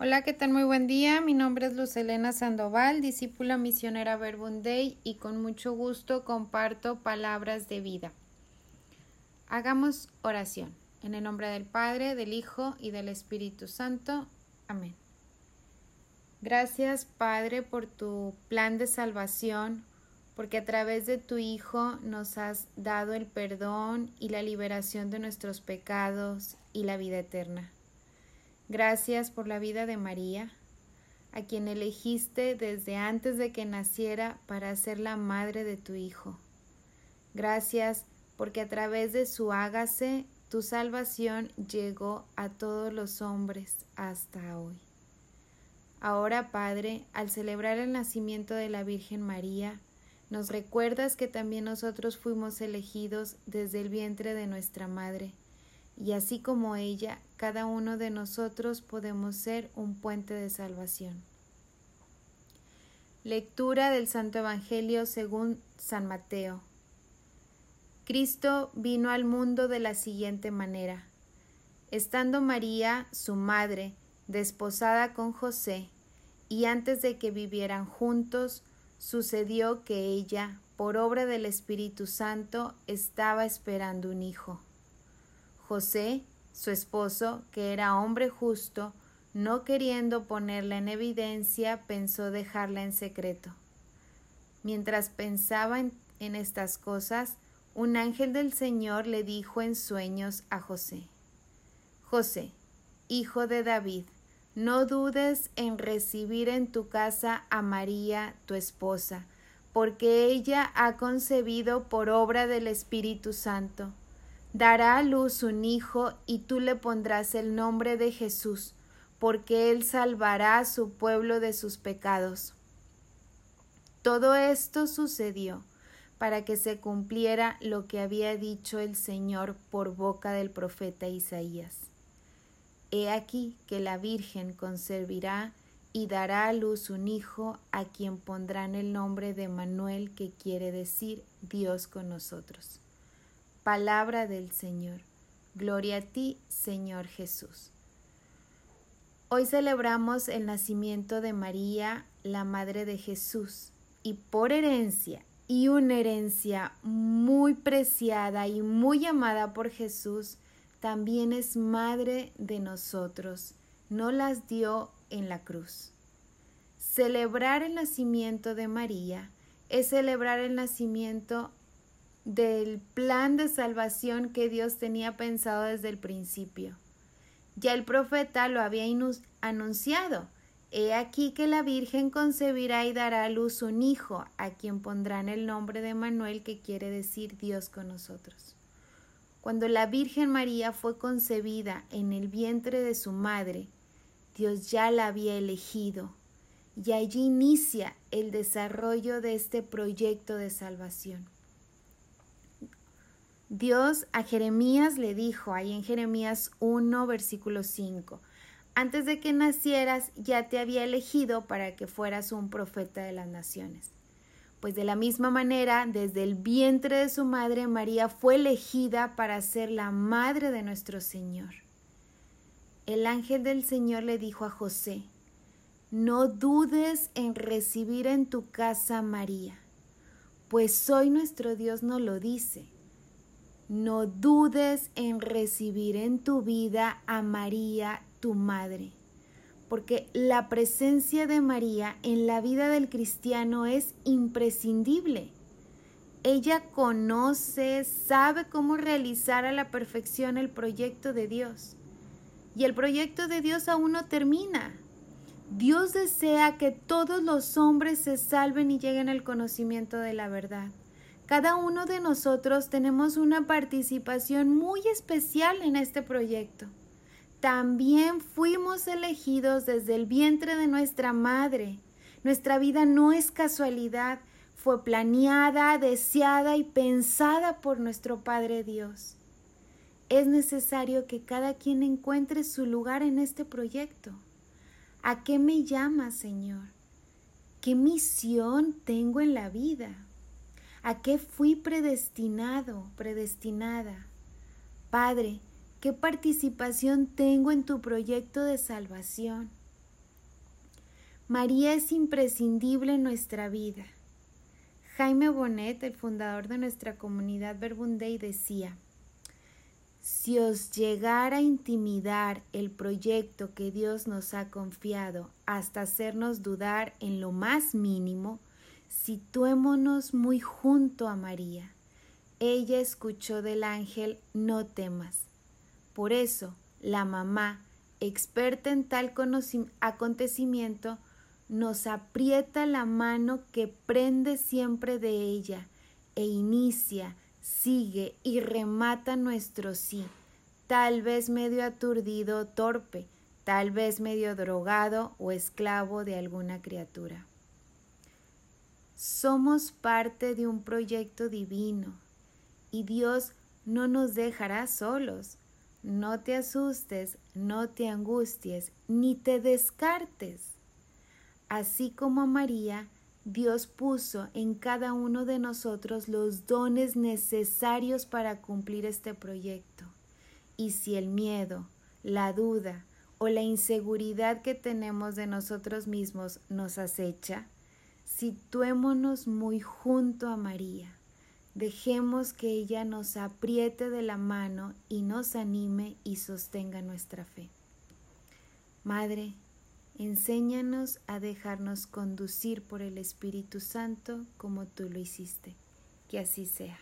Hola, ¿qué tal? Muy buen día. Mi nombre es Luz Elena Sandoval, discípula misionera Verbum Dei y con mucho gusto comparto palabras de vida. Hagamos oración. En el nombre del Padre, del Hijo y del Espíritu Santo. Amén. Gracias, Padre, por tu plan de salvación, porque a través de tu Hijo nos has dado el perdón y la liberación de nuestros pecados y la vida eterna. Gracias por la vida de María, a quien elegiste desde antes de que naciera para ser la madre de tu Hijo. Gracias porque a través de su hágase tu salvación llegó a todos los hombres hasta hoy. Ahora, Padre, al celebrar el nacimiento de la Virgen María, nos recuerdas que también nosotros fuimos elegidos desde el vientre de nuestra Madre y así como ella, cada uno de nosotros podemos ser un puente de salvación. Lectura del Santo Evangelio según San Mateo. Cristo vino al mundo de la siguiente manera. Estando María, su madre, desposada con José, y antes de que vivieran juntos, sucedió que ella, por obra del Espíritu Santo, estaba esperando un hijo. José, su esposo, que era hombre justo, no queriendo ponerla en evidencia, pensó dejarla en secreto. Mientras pensaba en, estas cosas, un ángel del Señor le dijo en sueños a José, José, hijo de David, no dudes en recibir en tu casa a María, tu esposa, porque ella ha concebido por obra del Espíritu Santo dará a luz un hijo y tú le pondrás el nombre de Jesús, porque él salvará a su pueblo de sus pecados. Todo esto sucedió para que se cumpliera lo que había dicho el Señor por boca del profeta Isaías. He aquí que la Virgen concebirá y dará a luz un hijo a quien pondrán el nombre de Manuel, que quiere decir Dios con nosotros. Palabra del Señor. Gloria a ti, Señor Jesús. Hoy celebramos el nacimiento de María, la Madre de Jesús, y por herencia, y una herencia muy preciada y muy amada por Jesús, también es Madre de nosotros. No las dio en la cruz. Celebrar el nacimiento de María es celebrar el nacimiento del plan de salvación que Dios tenía pensado desde el principio. Ya el profeta lo había anunciado. He aquí que la Virgen concebirá y dará a luz un hijo, a quien pondrán el nombre de Manuel, que quiere decir Dios con nosotros. Cuando la Virgen María fue concebida en el vientre de su madre, Dios ya la había elegido, y allí inicia el desarrollo de este proyecto de salvación. Dios a Jeremías le dijo ahí en Jeremías 1, versículo 5, antes de que nacieras ya te había elegido para que fueras un profeta de las naciones. Pues de la misma manera, desde el vientre de su madre, María fue elegida para ser la madre de nuestro Señor. El ángel del Señor le dijo a José, no dudes en recibir en tu casa a María, pues hoy nuestro Dios nos lo dice no dudes en recibir en tu vida a María, tu madre, porque la presencia de María en la vida del cristiano es imprescindible. Ella conoce, sabe cómo realizar a la perfección el proyecto de Dios. Y el proyecto de Dios aún no termina. Dios desea que todos los hombres se salven y lleguen al conocimiento de la verdad. Cada uno de nosotros tenemos una participación muy especial en este proyecto. También fuimos elegidos desde el vientre de nuestra madre. Nuestra vida no es casualidad, fue planeada, deseada y pensada por nuestro Padre Dios. Es necesario que cada quien encuentre su lugar en este proyecto. ¿A qué me llama, Señor? ¿Qué misión tengo en la vida? ¿A qué fui predestinado, predestinada? Padre, ¿qué participación tengo en tu proyecto de salvación? María es imprescindible en nuestra vida. Jaime Bonet, el fundador de nuestra comunidad Verbundey, decía, si os llegara a intimidar el proyecto que Dios nos ha confiado hasta hacernos dudar en lo más mínimo, situémonos muy junto a María. Ella escuchó del ángel, no temas. Por eso, la mamá, experta en tal acontecimiento, nos aprieta la mano que prende siempre de ella e inicia, sigue y remata nuestro sí, tal vez medio aturdido, torpe, tal vez medio drogado o esclavo de alguna criatura. Somos parte de un proyecto divino y Dios no nos dejará solos. No te asustes, no te angusties, ni te descartes. Así como a María, Dios puso en cada uno de nosotros los dones necesarios para cumplir este proyecto. Y si el miedo, la duda o la inseguridad que tenemos de nosotros mismos nos acecha, situémonos muy junto a María. Dejemos que ella nos apriete de la mano y nos anime y sostenga nuestra fe. Madre, Enséñanos a dejarnos conducir por el Espíritu Santo como tú lo hiciste. Que así sea.